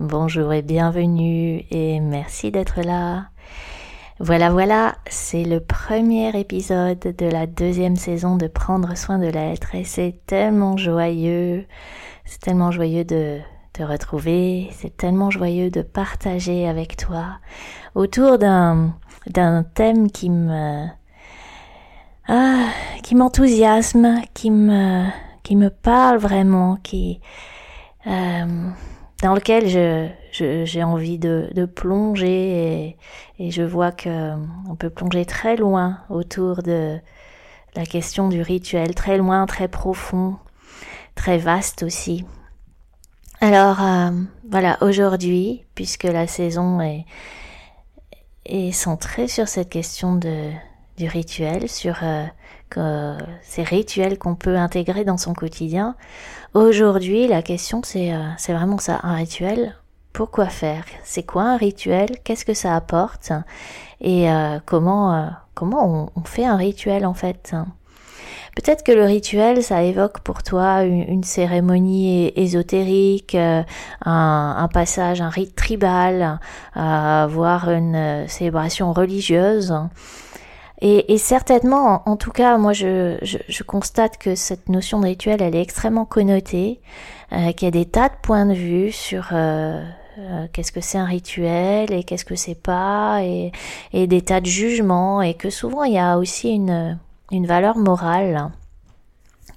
Bonjour et bienvenue et merci d'être là. Voilà, voilà, c'est le premier épisode de la deuxième saison de Prendre soin de l'être et c'est tellement joyeux, c'est tellement joyeux de te retrouver, c'est tellement joyeux de partager avec toi autour d'un d'un thème qui me ah, qui m'enthousiasme, qui me qui me parle vraiment, qui euh, dans lequel je j'ai envie de, de plonger et, et, je vois que on peut plonger très loin autour de la question du rituel, très loin, très profond, très vaste aussi. Alors euh, voilà, aujourd'hui, puisque la saison est, est centrée sur cette question de, du rituel, sur euh, que ces rituels qu'on peut intégrer dans son quotidien. Aujourd'hui, la question c'est euh, vraiment ça, un rituel. Pourquoi faire? C'est quoi un rituel? Qu'est-ce que ça apporte? Et euh, comment euh, comment on, fait un rituel en fait? Peut-être que le rituel, ça évoque pour toi une, cérémonie ésotérique, un, un, passage, un rite tribal, voire une célébration religieuse. Et, et certainement, en, tout cas, moi, je, je, je, constate que cette notion de rituel, elle est extrêmement connotée, euh, qu'il y a des tas de points de vue sur euh, euh, qu'est-ce que c'est un rituel et qu'est-ce que c'est pas, et, et, des tas de jugements, et que souvent, il y a aussi une, une valeur morale.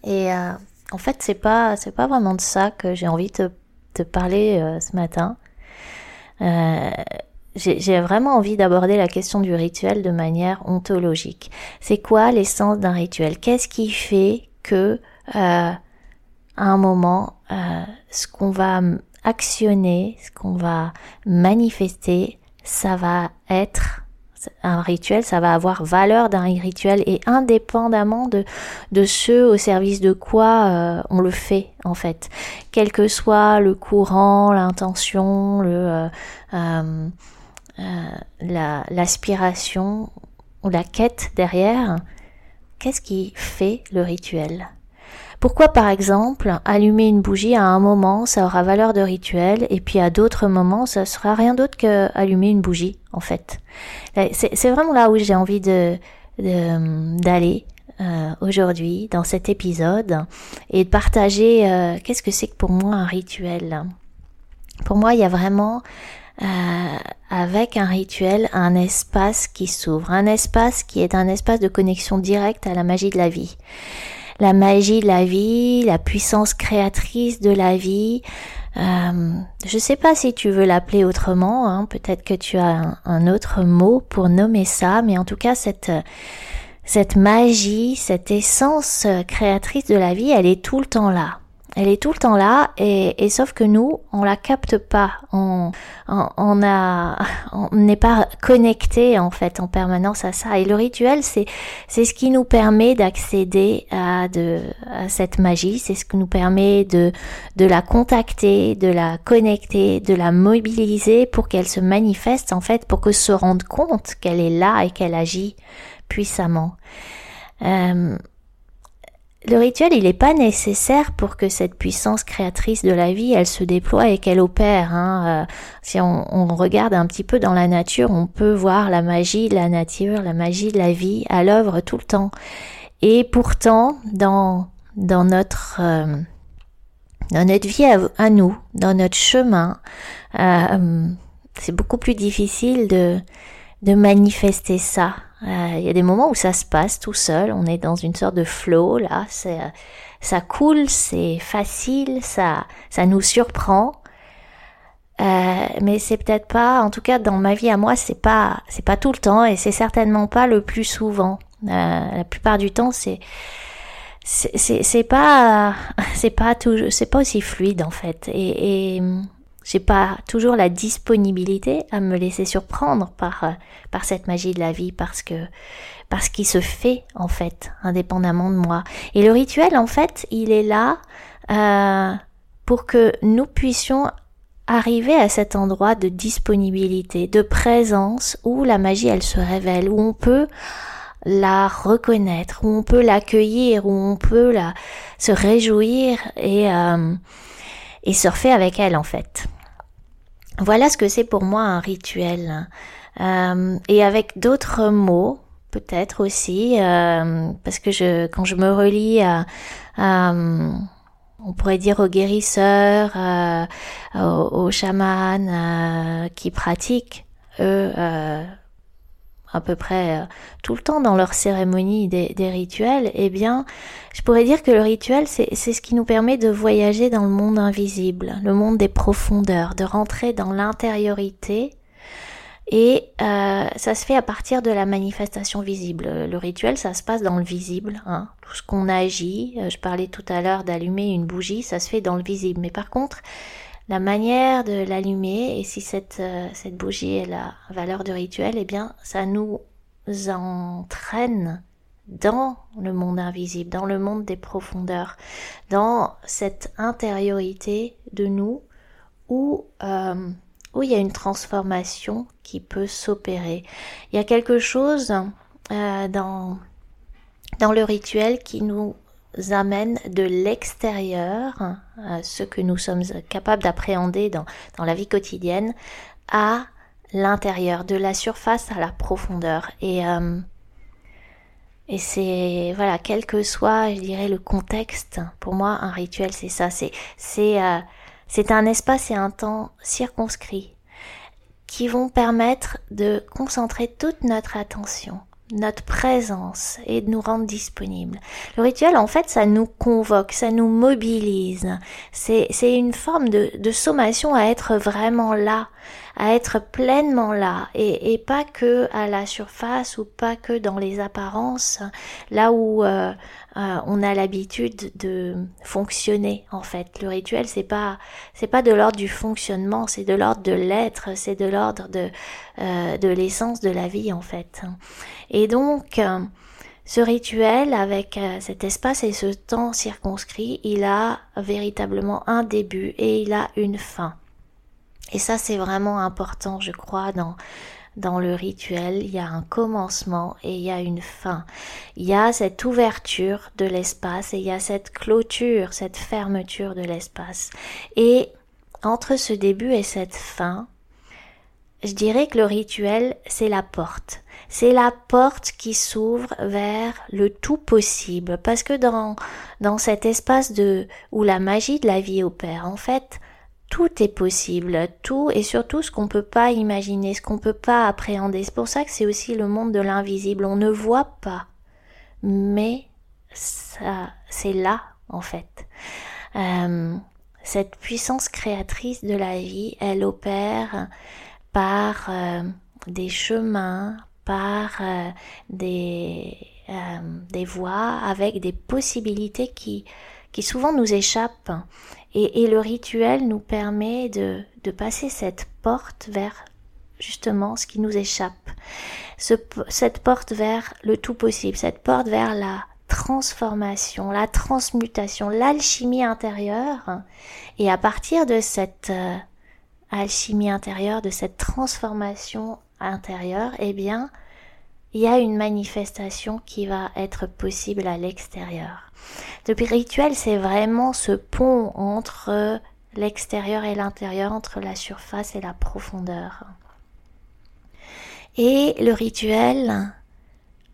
Et euh, en fait, c'est pas c'est pas vraiment de ça que j'ai envie de te, parler euh, ce matin. Euh, j'ai vraiment envie d'aborder la question du rituel de manière ontologique. C'est quoi l'essence d'un rituel? Qu'est-ce qui fait que euh, à un moment, euh, ce qu'on va actionner, ce qu'on va manifester, ça va être un rituel, ça va avoir valeur d'un rituel et indépendamment de, de ce au service de quoi euh, on le fait en fait. Quel que soit le courant, l'intention, le... Euh, euh euh, l'aspiration ou la quête derrière, qu'est-ce qui fait le rituel? Pourquoi par exemple allumer une bougie à un moment ça aura valeur de rituel et puis à d'autres moments ça sera rien d'autre que allumer une bougie en fait? C'est vraiment là où j'ai envie de d'aller euh, aujourd'hui dans cet épisode et de partager euh, qu'est-ce que c'est que pour moi un rituel? Pour moi, il y a vraiment euh, avec un rituel, un espace qui s'ouvre, un espace qui est un espace de connexion directe à la magie de la vie. La magie de la vie, la puissance créatrice de la vie. Euh, je sais pas si tu veux l'appeler autrement, hein, peut-être que tu as un, autre mot pour nommer ça, mais en tout cas cette cette magie, cette essence créatrice de la vie, elle est tout le temps là elle est tout le temps là et, et, sauf que nous on la capte pas. On on, a on n'est pas connecté en fait en permanence à ça. Et le rituel c'est c'est ce qui nous permet d'accéder à de à cette magie. C'est ce qui nous permet de de la contacter de la connecter de la mobiliser pour qu'elle se manifeste en fait pour que se rende compte qu'elle est là et qu'elle agit puissamment. Euh, le rituel, il n'est pas nécessaire pour que cette puissance créatrice de la vie, elle se déploie et qu'elle opère. Hein. Euh, si on, regarde un petit peu dans la nature, on peut voir la magie de la nature, la magie de la vie à l'œuvre tout le temps. Et pourtant, dans notre euh, dans notre vie à, nous, dans notre chemin, euh, c'est beaucoup plus difficile de de manifester ça il y a des moments où ça se passe tout seul, on est dans une sorte de flow là, euh, ça coule, c'est facile, ça ça nous surprend. Euh, mais c'est peut-être pas, en tout cas dans ma vie à moi, c'est pas c'est pas tout le temps et c'est certainement pas le plus souvent. la plupart du temps, c'est c'est pas c'est pas tout c'est pas aussi fluide en fait et j'ai pas toujours la disponibilité à me laisser surprendre par euh, par cette magie de la vie parce que parce qu'il se fait en fait indépendamment de moi. Et le rituel en fait il est là euh, pour que nous puissions arriver à cet endroit de disponibilité de présence où la magie elle se révèle où on peut la reconnaître où on peut l'accueillir où on peut la se réjouir et euh, et surfer avec elle en fait. Voilà ce que c'est pour moi un rituel. Euh, et avec d'autres mots, peut-être aussi, euh, parce que je, quand je me relis à, on pourrait dire aux guérisseurs, euh, aux, aux chamans qui pratiquent, eux, à peu près euh, tout le temps dans leur cérémonie des, rituels, eh bien, je pourrais dire que le rituel, c'est ce qui nous permet de voyager dans le monde invisible, le monde des profondeurs, de rentrer dans l'intériorité. Et euh, ça se fait à partir de la manifestation visible. Le rituel, ça se passe dans le visible. Hein. Tout ce qu'on agit, euh, je parlais tout à l'heure d'allumer une bougie, ça se fait dans le visible. Mais par contre, la manière de l'allumer et si cette, euh, cette bougie est la valeur de rituel, eh bien, ça nous entraîne dans le monde invisible, dans le monde des profondeurs, dans cette intériorité de nous où, euh, où il y a une transformation qui peut s'opérer. Il y a quelque chose euh, dans, dans le rituel qui nous amène de l'extérieur, euh, ce que nous sommes capables d'appréhender dans, dans la vie quotidienne, à l'intérieur, de la surface à la profondeur. Et, euh, et c'est, voilà, quel que soit, je dirais, le contexte, pour moi, un rituel, c'est ça, c'est, c'est, euh, c'est un espace et un temps circonscrits qui vont permettre de concentrer toute notre attention notre présence et de nous rendre disponibles. Le rituel, en fait, ça nous convoque, ça nous mobilise. C'est, une forme de, de sommation à être vraiment là, à être pleinement là et, pas que à la surface ou pas que dans les apparences, là où euh, euh, on a l'habitude de fonctionner en fait. Le rituel c'est pas c'est pas de l'ordre du fonctionnement, c'est de l'ordre de l'être, c'est de l'ordre de euh, de l'essence de la vie en fait. Et donc ce rituel, avec cet espace et ce temps circonscrit, il a véritablement un début et il a une fin. Et ça, c'est vraiment important, je crois, dans, dans le rituel. Il y a un commencement et il y a une fin. Il y a cette ouverture de l'espace et il y a cette clôture, cette fermeture de l'espace. Et entre ce début et cette fin, je dirais que le rituel, c'est la porte. C'est la porte qui s'ouvre vers le tout possible. Parce que dans, dans cet espace de, où la magie de la vie opère, en fait, tout est possible, tout et surtout ce qu'on peut pas imaginer, ce qu'on peut pas appréhender. C'est pour ça que c'est aussi le monde de l'invisible. On ne voit pas, mais ça, c'est là en fait. Euh, cette puissance créatrice de la vie, elle opère par euh, des chemins, par euh, des des voies avec des possibilités qui qui souvent nous échappent et, le rituel nous permet de, de passer cette porte vers justement ce qui nous échappe. cette porte vers le tout possible, cette porte vers la transformation, la transmutation, l'alchimie intérieure. Et à partir de cette euh, alchimie intérieure, de cette transformation intérieure, eh bien, il y a une manifestation qui va être possible à l'extérieur. Le rituel, c'est vraiment ce pont entre l'extérieur et l'intérieur, entre la surface et la profondeur. Et le rituel,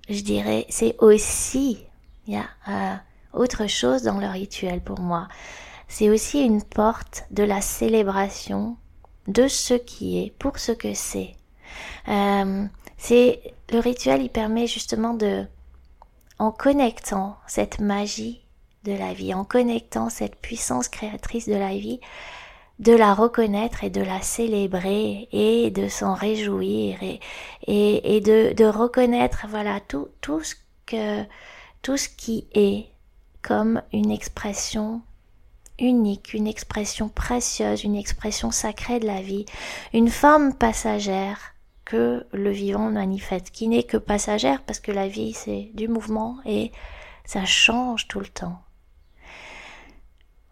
je dirais, c'est aussi, il y a euh, autre chose dans le rituel pour moi. C'est aussi une porte de la célébration de ce qui est pour ce que c'est. Euh, c'est le rituel, il permet justement de, en connectant cette magie de la vie, en connectant cette puissance créatrice de la vie, de la reconnaître et de la célébrer et de s'en réjouir et, et, de, de, reconnaître voilà tout, tout ce que tout ce qui est comme une expression unique, une expression précieuse, une expression sacrée de la vie, une forme passagère que le vivant manifeste, qui n'est que passagère parce que la vie c'est du mouvement et ça change tout le temps.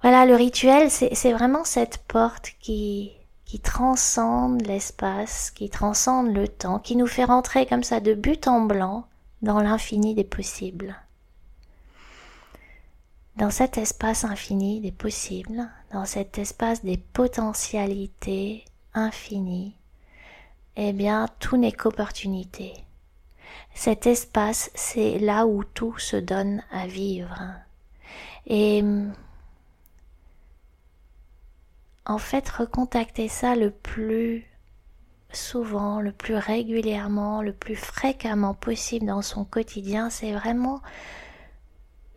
Voilà, le rituel, c'est vraiment cette porte qui, qui transcende l'espace, qui transcende le temps, qui nous fait rentrer comme ça de but en blanc dans l'infini des possibles. Dans cet espace infini des possibles, dans cet espace des potentialités infinies, eh bien, tout n'est qu'opportunité. Cet espace, c'est là où tout se donne à vivre. Et en fait, recontacter ça le plus souvent, le plus régulièrement, le plus fréquemment possible dans son quotidien, c'est vraiment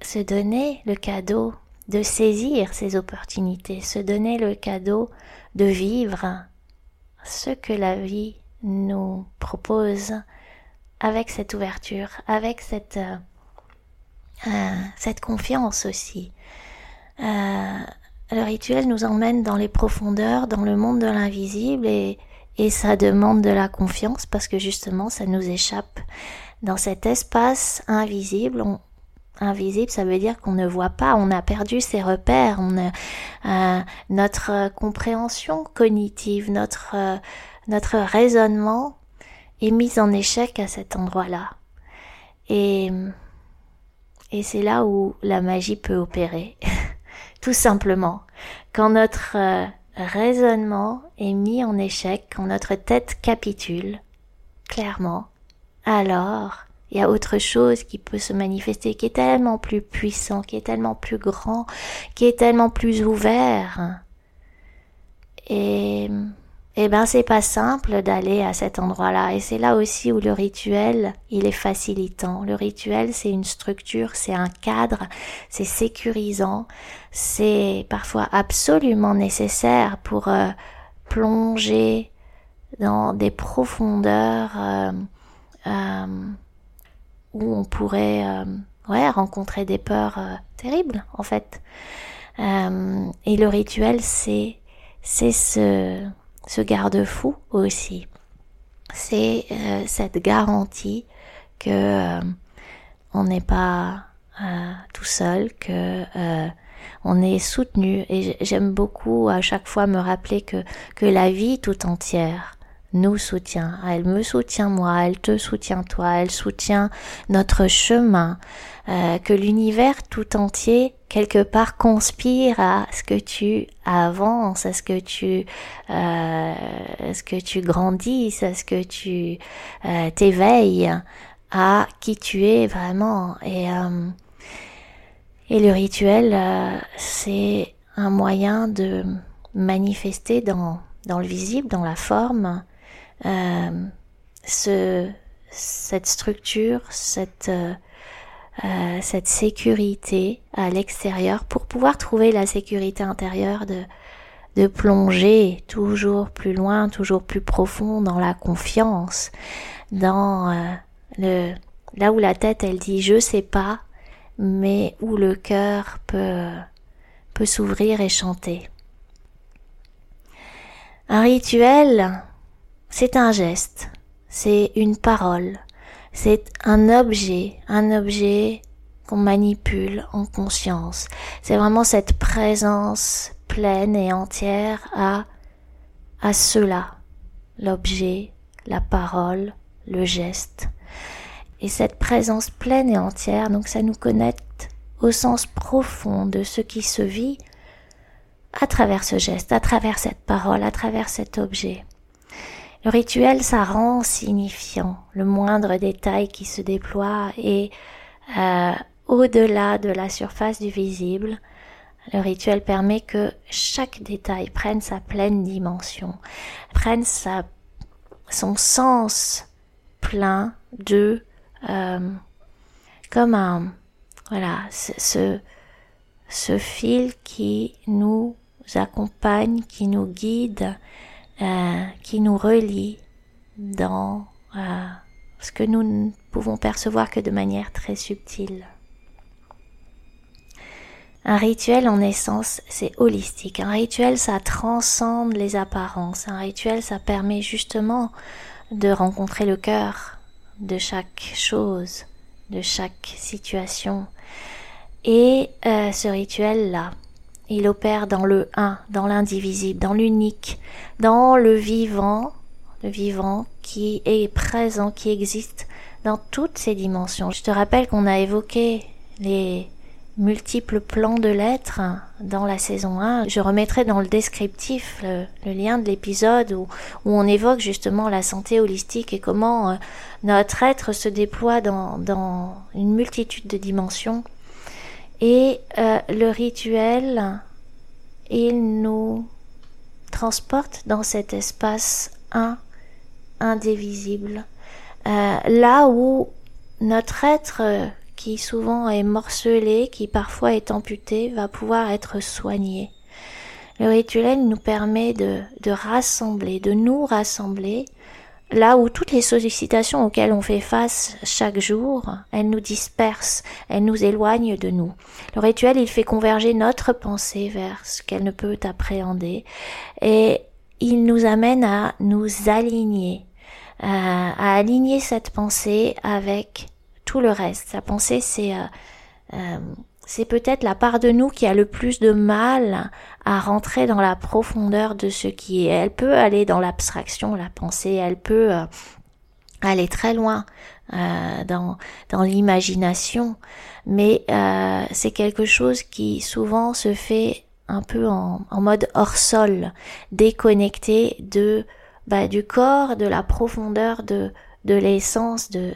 se donner le cadeau de saisir ces opportunités, se donner le cadeau de vivre ce que la vie nous propose avec cette ouverture, avec cette, euh, euh, cette confiance aussi. Euh, le rituel nous emmène dans les profondeurs, dans le monde de l'invisible et, et ça demande de la confiance parce que justement ça nous échappe. Dans cet espace invisible, invisible, ça veut dire qu'on ne voit pas, on a perdu ses repères, notre compréhension cognitive, notre notre raisonnement est mis en échec à cet endroit-là. Et, et c'est là où la magie peut opérer. Tout simplement. Quand notre euh, raisonnement est mis en échec, quand notre tête capitule, clairement, alors il y a autre chose qui peut se manifester, qui est tellement plus puissant, qui est tellement plus grand, qui est tellement plus ouvert. Et eh ben c'est pas simple d'aller à cet endroit-là et c'est là aussi où le rituel il est facilitant. Le rituel c'est une structure, c'est un cadre, c'est sécurisant, c'est parfois absolument nécessaire pour euh, plonger dans des profondeurs euh, euh, où on pourrait ouais rencontrer des peurs terribles en fait. et le rituel c'est c'est ce ce garde-fou aussi. C'est euh, cette garantie que euh, on n'est pas euh, tout seul, que on est soutenu. Et j'aime beaucoup à chaque fois me rappeler que que la vie tout entière nous soutient. Elle me soutient moi, elle te soutient toi, elle soutient notre chemin. que l'univers tout entier quelque part conspire à ce que tu avances, à ce que tu, euh, ce que tu grandisses, à ce que tu euh, t'éveilles à qui tu es vraiment. Et, euh, et le rituel, euh, c'est un moyen de manifester dans, dans le visible, dans la forme, euh, ce, cette structure, cette euh, cette sécurité à l'extérieur pour pouvoir trouver la sécurité intérieure de, de plonger toujours plus loin, toujours plus profond dans la confiance, dans euh, le là où la tête elle dit je sais pas, mais où le cœur peut peut s'ouvrir et chanter. Un rituel, c'est un geste, c'est une parole, c'est un objet, un objet qu'on manipule en conscience. C'est vraiment cette présence pleine et entière à, à cela, l'objet, la parole, le geste. Et cette présence pleine et entière, donc ça nous connecte au sens profond de ce qui se vit à travers ce geste, à travers cette parole, à travers cet objet. Le rituel, ça rend signifiant le moindre détail qui se déploie et euh, au-delà de la surface du visible, le rituel permet que chaque détail prenne sa pleine dimension, prenne sa, son sens plein de euh, comme un voilà ce, ce fil qui nous accompagne, qui nous guide euh, qui nous relie dans euh, ce que nous ne pouvons percevoir que de manière très subtile. Un rituel, en essence, c'est holistique. Un rituel, ça transcende les apparences. Un rituel, ça permet justement de rencontrer le cœur de chaque chose, de chaque situation. Et euh, ce rituel-là, il opère dans le un, dans l'indivisible, dans l'unique, dans le vivant, le vivant qui est présent, qui existe dans toutes ses dimensions. Je te rappelle qu'on a évoqué les multiples plans de l'être dans la saison 1. Je remettrai dans le descriptif le, lien de l'épisode où, on évoque justement la santé holistique et comment euh, notre être se déploie dans, dans, une multitude de dimensions. Et euh, le rituel, il nous transporte dans cet espace un, indivisible, euh, là où notre être qui souvent est morcelé, qui parfois est amputé, va pouvoir être soigné. Le rituel nous permet de, de rassembler, de nous rassembler, là où toutes les sollicitations auxquelles on fait face chaque jour, elles nous dispersent, elles nous éloignent de nous. Le rituel, il fait converger notre pensée vers ce qu'elle ne peut appréhender et il nous amène à nous aligner, à aligner cette pensée avec tout le reste. Sa pensée, c'est euh, euh, c'est peut-être la part de nous qui a le plus de mal à rentrer dans la profondeur de ce qui est. Elle peut aller dans l'abstraction, la pensée, elle peut euh, aller très loin dans, dans l'imagination, mais c'est quelque chose qui souvent se fait un peu en, mode hors sol, déconnecté de bah, du corps, de la profondeur de, de l'essence de,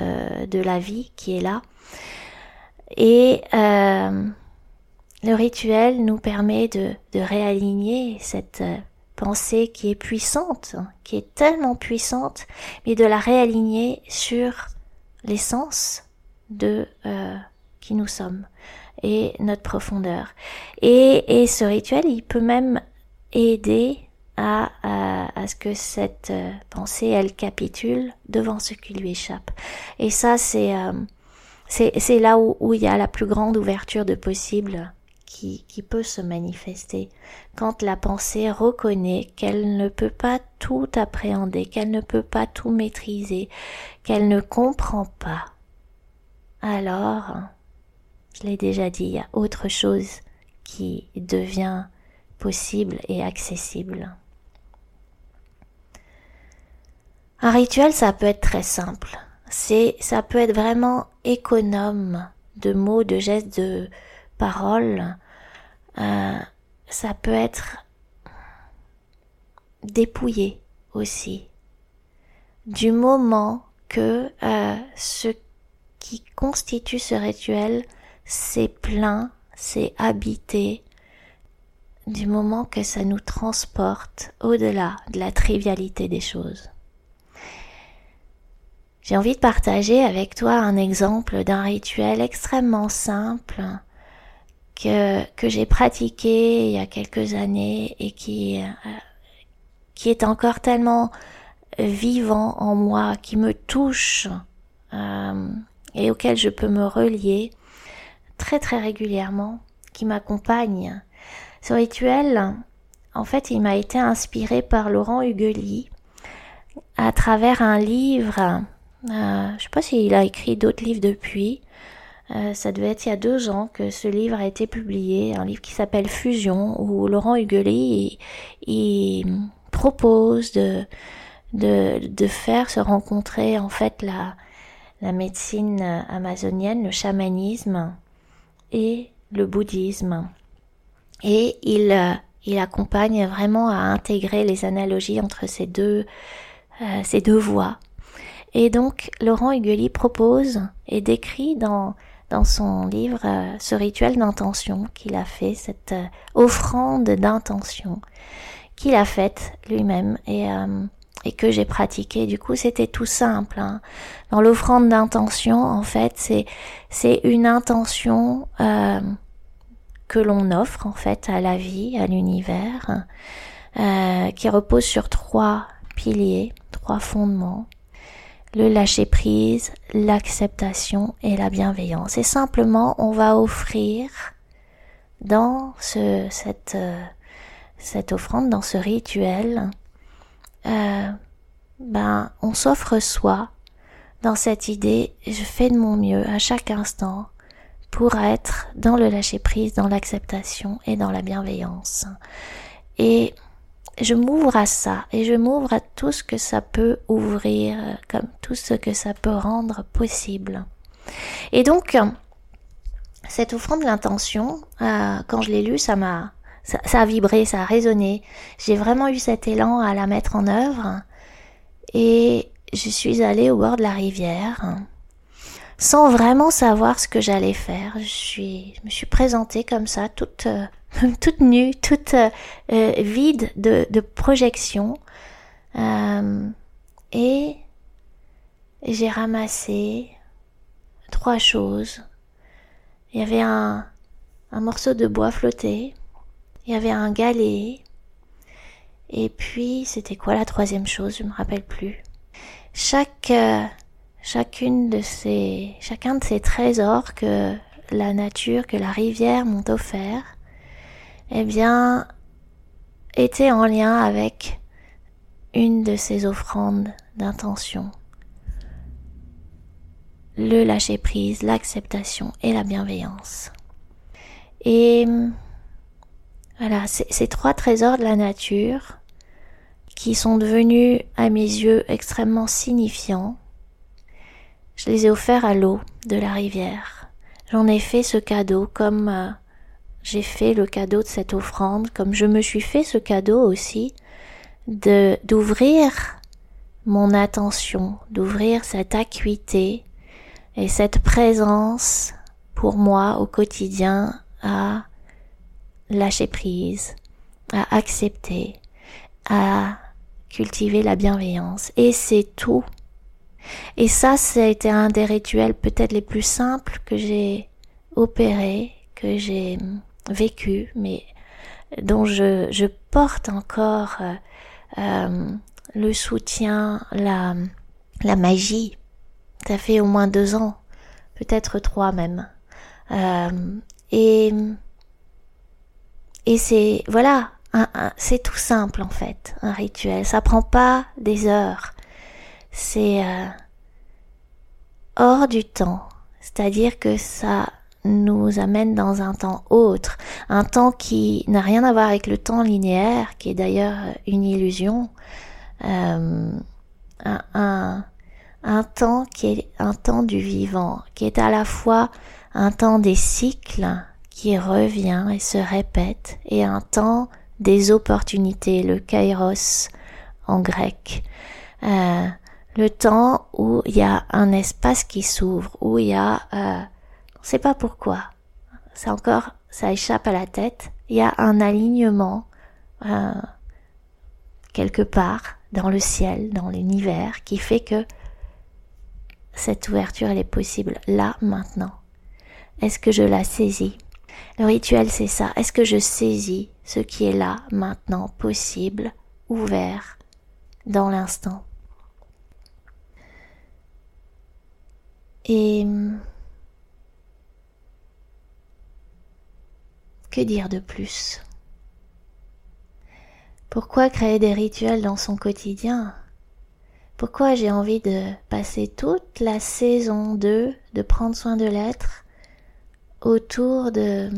euh, de la vie qui est là. Et euh, le rituel nous permet de, de réaligner cette euh, pensée qui est puissante, qui est tellement puissante, mais de la réaligner sur l'essence de qui nous sommes et notre profondeur. Et, et ce rituel, il peut même aider à, à, ce que cette euh, pensée, elle capitule devant ce qui lui échappe. Et ça, c'est euh, c'est là où, il y a la plus grande ouverture de possible qui peut se manifester. Quand la pensée reconnaît qu'elle ne peut pas tout appréhender, qu'elle ne peut pas tout maîtriser, qu'elle ne comprend pas, alors, je l'ai déjà dit, il y a autre chose qui devient possible et accessible. Un rituel, ça peut être très simple. C'est, ça peut être vraiment économe de mots, de gestes, de paroles. Euh, ça peut être dépouillé aussi. Du moment que euh, ce qui constitue ce rituel, c'est plein, c'est habité, du moment que ça nous transporte au-delà de la trivialité des choses. J'ai envie de partager avec toi un exemple d'un rituel extrêmement simple que, que j'ai pratiqué il y a quelques années et qui, euh, qui est encore tellement vivant en moi, qui me touche euh, et auquel je peux me relier très très régulièrement, qui m'accompagne. Ce rituel, en fait, il m'a été inspiré par Laurent Huguely à travers un livre euh, je sais pas s'il a écrit d'autres livres depuis. Euh, ça devait être il y a deux ans que ce livre a été publié, un livre qui s'appelle Fusion, où Laurent Huguely il, propose de, de, de faire se rencontrer en fait la, la médecine amazonienne, le chamanisme et le bouddhisme. Et il, euh, il accompagne vraiment à intégrer les analogies entre ces deux, euh, ces deux voies. Et donc Laurent Huguely propose et décrit dans dans son livre euh, ce rituel d'intention qu'il a fait, cette euh, offrande d'intention qu'il a faite lui-même et euh, et que j'ai pratiqué. Du coup, c'était tout simple. Hein. Dans l'offrande d'intention, en fait, c'est c'est une intention que l'on offre en fait à la vie, à l'univers, qui repose sur trois piliers, trois fondements le lâcher prise, l'acceptation et la bienveillance. Et simplement, on va offrir dans ce, cette, euh, cette offrande, dans ce rituel, euh, ben, on s'offre soi dans cette idée, je fais de mon mieux à chaque instant pour être dans le lâcher prise, dans l'acceptation et dans la bienveillance. Et je m'ouvre à ça et je m'ouvre à tout ce que ça peut ouvrir, comme tout ce que ça peut rendre possible. Et donc, cette offrande de l'intention, euh, quand je l'ai lu, ça m'a, ça, a vibré, ça a résonné. J'ai vraiment eu cet élan à la mettre en œuvre. Et je suis allée au bord de la rivière sans vraiment savoir ce que j'allais faire. Je suis, me suis présentée comme ça, toute, euh, toute nue, toute euh, vide de, de projection. et j'ai ramassé trois choses il y avait un, un morceau de bois flotté, il y avait un galet, et puis c'était quoi la troisième chose, je me rappelle plus. Chaque euh, chacune de ces chacun de ces trésors que la nature, que la rivière m'ont offert, eh bien était en lien avec une de ces offrandes d'intention le lâcher prise, l'acceptation et la bienveillance. Et voilà, ces trois trésors de la nature qui sont devenus à mes yeux extrêmement signifiants, je les ai offerts à l'eau de la rivière. J'en ai fait ce cadeau comme euh, j'ai fait le cadeau de cette offrande, comme je me suis fait ce cadeau aussi de d'ouvrir mon attention, d'ouvrir cette acuité et cette présence, pour moi, au quotidien, à lâcher prise, à accepter, à cultiver la bienveillance. Et c'est tout. Et ça, ça a été un des rituels peut-être les plus simples que j'ai opéré, que j'ai vécu, mais dont je, porte encore euh, euh le soutien, la, la magie ça fait au moins deux ans, peut-être trois même. Euh, et et c'est voilà, c'est tout simple en fait, un rituel. Ça prend pas des heures. C'est euh, hors du temps, c'est-à-dire que ça nous amène dans un temps autre, un temps qui n'a rien à voir avec le temps linéaire, qui est d'ailleurs une illusion, euh, un, un, un temps qui est un temps du vivant, qui est à la fois un temps des cycles qui revient et se répète, et un temps des opportunités, le kairos en grec. Euh, le temps où il y a un espace qui s'ouvre, où il y a, euh, on ne sait pas pourquoi, c'est encore, ça échappe à la tête, il y a un alignement euh, quelque part dans le ciel, dans l'univers, qui fait que cette ouverture, elle est possible là, maintenant. Est-ce que je la saisis? Le rituel, c'est ça. Est-ce que je saisis ce qui est là, maintenant, possible, ouvert, dans l'instant? Et que dire de plus? Pourquoi créer des rituels dans son quotidien? Pourquoi j'ai envie de passer toute la saison 2 de prendre soin de l'être autour de,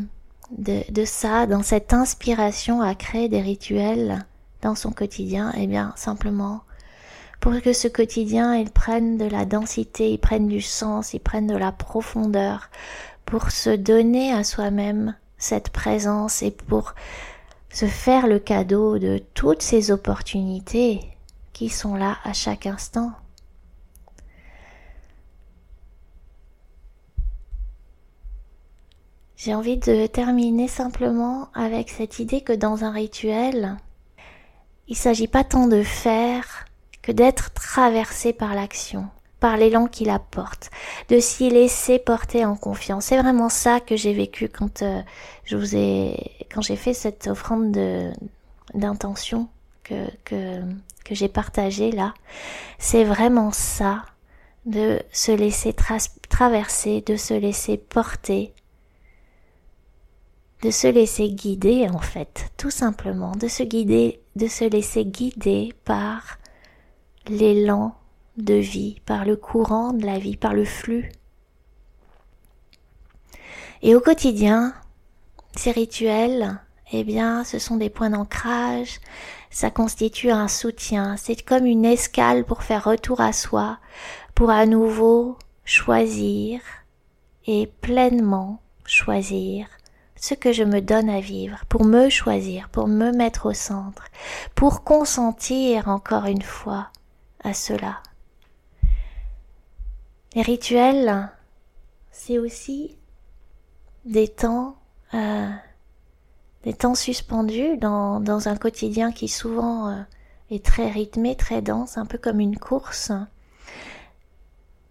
de, de, ça, dans cette inspiration à créer des rituels dans son quotidien? Eh bien, simplement pour que ce quotidien, il prenne de la densité, il prenne du sens, il prenne de la profondeur, pour se donner à soi-même cette présence et pour se faire le cadeau de toutes ces opportunités qui sont là à chaque instant. J'ai envie de terminer simplement avec cette idée que dans un rituel, il s'agit pas tant de faire que d'être traversé par l'action, par l'élan qu'il apporte, de s'y laisser porter en confiance. C'est vraiment ça que j'ai vécu quand euh, je vous ai, quand j'ai fait cette offrande de, d'intention que, que que j'ai partagé là, c'est vraiment ça, de se laisser traverser, de se laisser porter de se laisser guider en fait, tout simplement, de se guider, de se laisser guider par l'élan de vie, par le courant de la vie, par le flux. Et au quotidien, ces rituels, eh bien, ce sont des points d'ancrage, ça constitue un soutien, c'est comme une escale pour faire retour à soi, pour à nouveau choisir et pleinement choisir ce que je me donne à vivre, pour me choisir, pour me mettre au centre, pour consentir encore une fois à cela. Les rituels, c'est aussi des temps, euh, des temps suspendus dans, dans, un quotidien qui souvent euh, est très rythmé, très dense, un peu comme une course.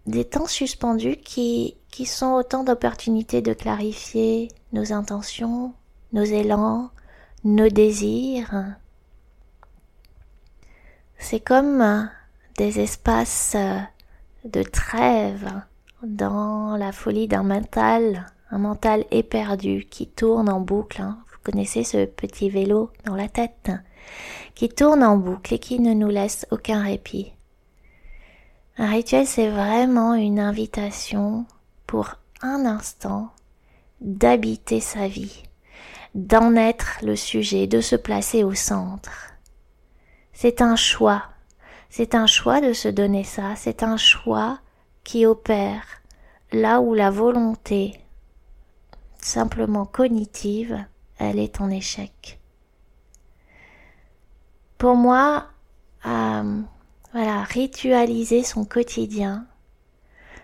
Des temps suspendus qui, qui sont autant d'opportunités de clarifier nos intentions, nos élans, nos désirs. C'est comme des espaces de trêve dans la folie d'un mental, un mental éperdu qui tourne en boucle. Hein. Vous connaissez ce petit vélo dans la tête qui tourne en boucle et qui ne nous laisse aucun répit. Un rituel, c'est vraiment une invitation pour un instant d'habiter sa vie, d'en être le sujet, de se placer au centre. C'est un choix. C'est un choix de se donner ça. C'est un choix qui opère là où la volonté simplement cognitive, elle est en échec. Pour moi, euh, voilà, ritualiser son quotidien,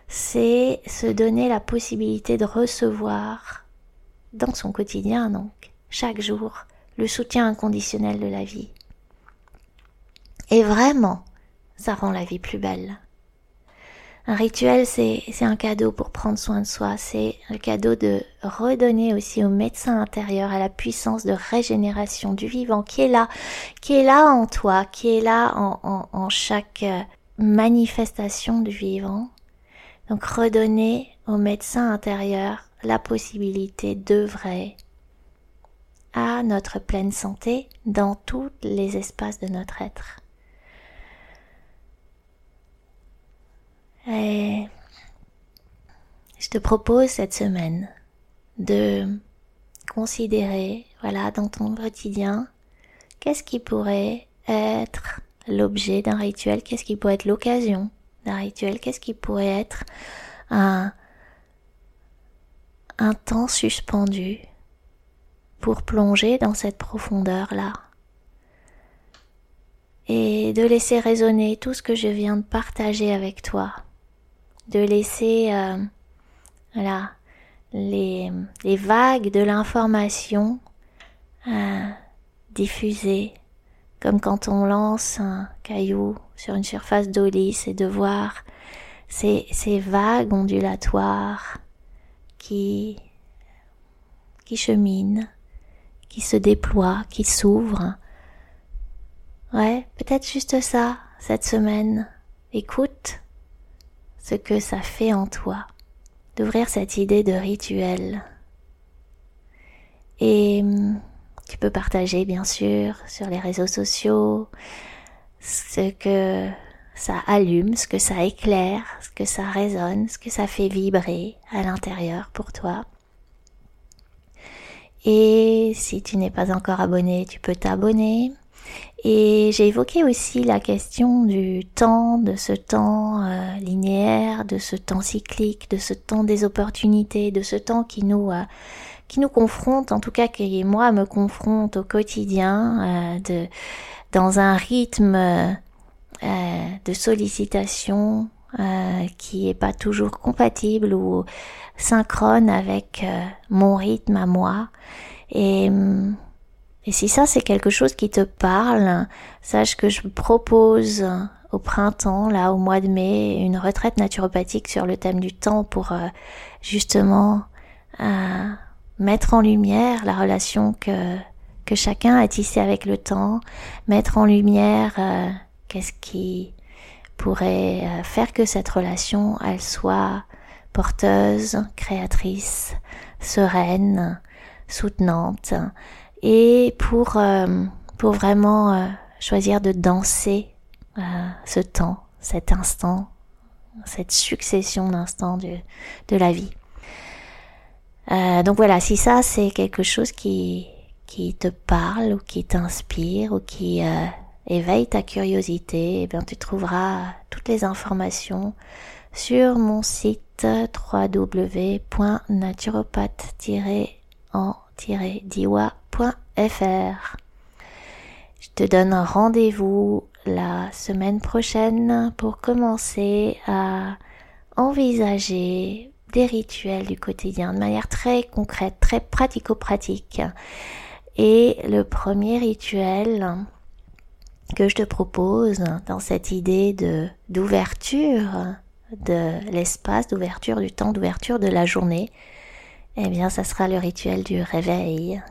c'est se donner la possibilité de recevoir dans son quotidien, donc, chaque jour, le soutien inconditionnel de la vie. Et vraiment, ça rend la vie plus belle. Un rituel, c'est, un cadeau pour prendre soin de soi, c'est un cadeau de redonner aussi au médecin intérieur, à la puissance de régénération du vivant qui est là, qui est là en toi, qui est là en, en, en chaque manifestation du vivant, donc redonner au médecin intérieur la possibilité d'œuvrer à notre pleine santé dans tous les espaces de notre être. Et je te propose cette semaine de considérer, voilà, dans ton quotidien, qu'est-ce qui pourrait être l'objet d'un rituel, qu'est-ce qui pourrait être l'occasion d'un rituel Qu'est-ce qui pourrait être un, un temps suspendu pour plonger dans cette profondeur-là. Et de laisser résonner tout ce que je viens de partager avec toi, de laisser euh, voilà, les, les, vagues de l'information euh, diffuser comme quand on lance un caillou sur une surface d'eau lisse et de voir ces, ces vagues ondulatoires qui, qui cheminent, qui se déploient, qui s'ouvrent. Ouais, peut-être juste ça, cette semaine. Écoute ce que ça fait en toi, d'ouvrir cette idée de rituel. Et tu peux partager bien sûr sur les réseaux sociaux ce que ça allume, ce que ça éclaire, ce que ça résonne, ce que ça fait vibrer à l'intérieur pour toi. Et si tu n'es pas encore abonné, tu peux t'abonner. Et j'ai évoqué aussi la question du temps, de ce temps euh, linéaire, de ce temps cyclique, de ce temps des opportunités, de ce temps qui nous euh, qui nous confronte, en tout cas qui moi me confronte au quotidien, euh, de, dans un rythme de sollicitation qui est pas toujours compatible ou synchrone avec mon rythme à moi. Et, et si ça c'est quelque chose qui te parle, sache que je propose au printemps, là au mois de mai, une retraite naturopathique sur le thème du temps pour justement mettre en lumière la relation que, chacun a tissée avec le temps, mettre en lumière euh, qu'est-ce qui pourrait euh, faire que cette relation, elle soit porteuse, créatrice, sereine, soutenante et pour, euh, pour vraiment euh, choisir de danser ce temps, cet instant, cette succession d'instants de, de la vie. donc voilà, si ça c'est quelque chose qui, qui te parle ou qui t'inspire ou qui éveille ta curiosité, eh bien tu trouveras toutes les informations sur mon site www.naturopathe-en-diwa.fr. Je te donne rendez-vous la semaine prochaine pour commencer à envisager des rituels du quotidien de manière très concrète, très pratico-pratique. Et le premier rituel que je te propose dans cette idée de d'ouverture de l'espace, d'ouverture du temps, d'ouverture de la journée, eh bien, ça sera le rituel du réveil.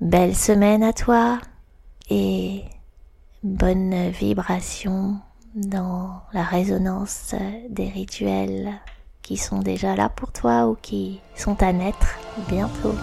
Belle semaine à toi et bonne vibration dans la résonance des rituels qui sont déjà là pour toi ou qui sont à naître bientôt.